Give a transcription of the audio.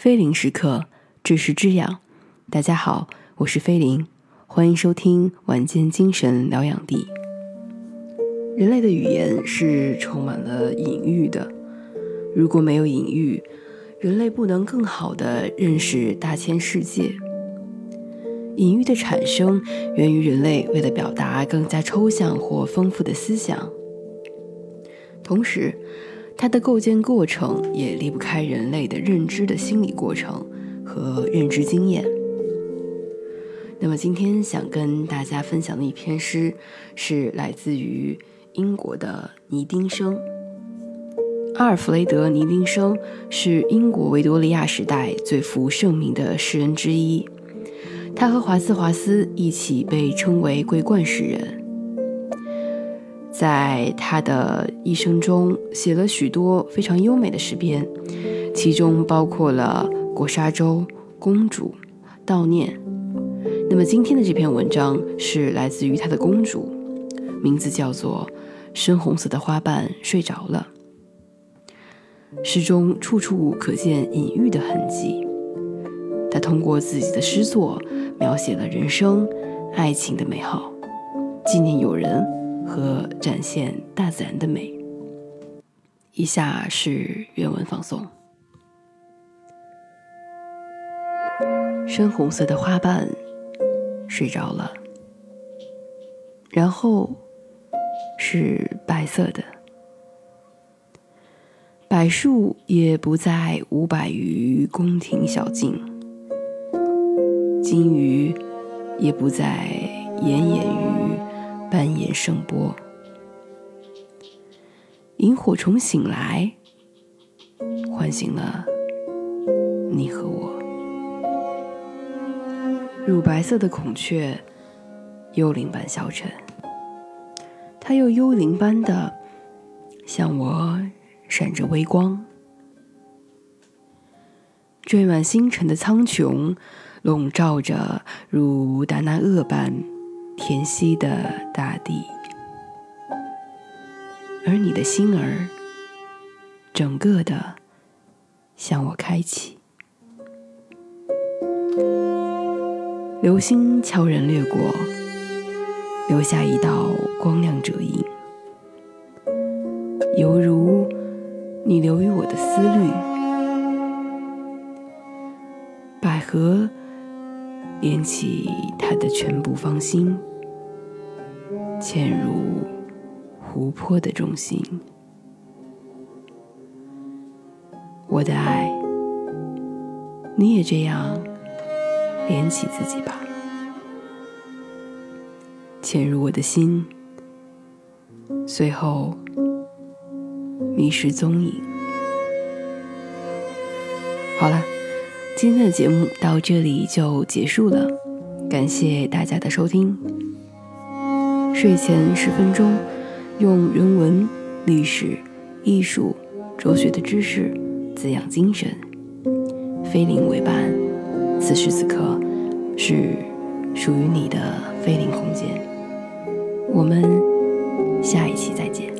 菲林时刻，知识之养。大家好，我是菲林，欢迎收听晚间精神疗养地。人类的语言是充满了隐喻的，如果没有隐喻，人类不能更好的认识大千世界。隐喻的产生源于人类为了表达更加抽象或丰富的思想，同时。它的构建过程也离不开人类的认知的心理过程和认知经验。那么今天想跟大家分享的一篇诗，是来自于英国的尼丁生。阿尔弗雷德·尼丁生是英国维多利亚时代最负盛名的诗人之一，他和华兹华斯一起被称为桂冠诗人。在他的一生中，写了许多非常优美的诗篇，其中包括了《过沙洲》《公主》《悼念》。那么今天的这篇文章是来自于他的公主，名字叫做《深红色的花瓣睡着了》。诗中处处可见隐喻的痕迹，他通过自己的诗作描写了人生、爱情的美好，纪念友人。和展现大自然的美。以下是原文放送：深红色的花瓣睡着了，然后是白色的。柏树也不再五百余宫廷小径，金鱼也不再奄奄于。扮演声波，萤火虫醒来，唤醒了你和我。乳白色的孔雀，幽灵般消沉，它又幽灵般的向我闪着微光。缀满星辰的苍穹，笼罩着如达那厄般。甜惜的大地，而你的心儿，整个的向我开启。流星悄然掠过，留下一道光亮折影，犹如你留于我的思虑。百合连起他的全部芳心。嵌入湖泊的中心，我的爱，你也这样连起自己吧，嵌入我的心，随后迷失踪影。今天的节目到这里就结束了，感谢大家的收听。睡前十分钟，用人文、历史、艺术、哲学的知识滋养精神。菲林为伴，此时此刻是属于你的菲林空间。我们下一期再见。